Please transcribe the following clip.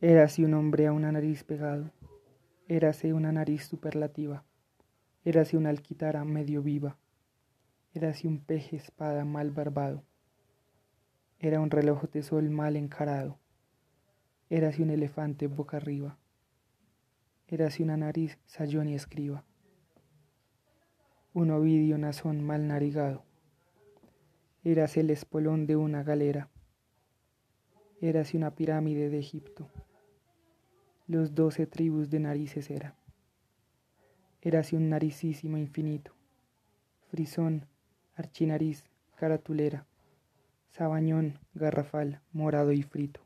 Érase un hombre a una nariz pegado, érase una nariz superlativa, érase una alquitara medio viva, érase un peje espada mal barbado, era un reloj de sol mal encarado, érase un elefante boca arriba, érase una nariz sayón y escriba, un ovidio nazón mal narigado, érase el espolón de una galera, érase una pirámide de Egipto los doce tribus de narices era. Érase un naricísimo infinito, frisón, archinariz, caratulera, sabañón, garrafal, morado y frito.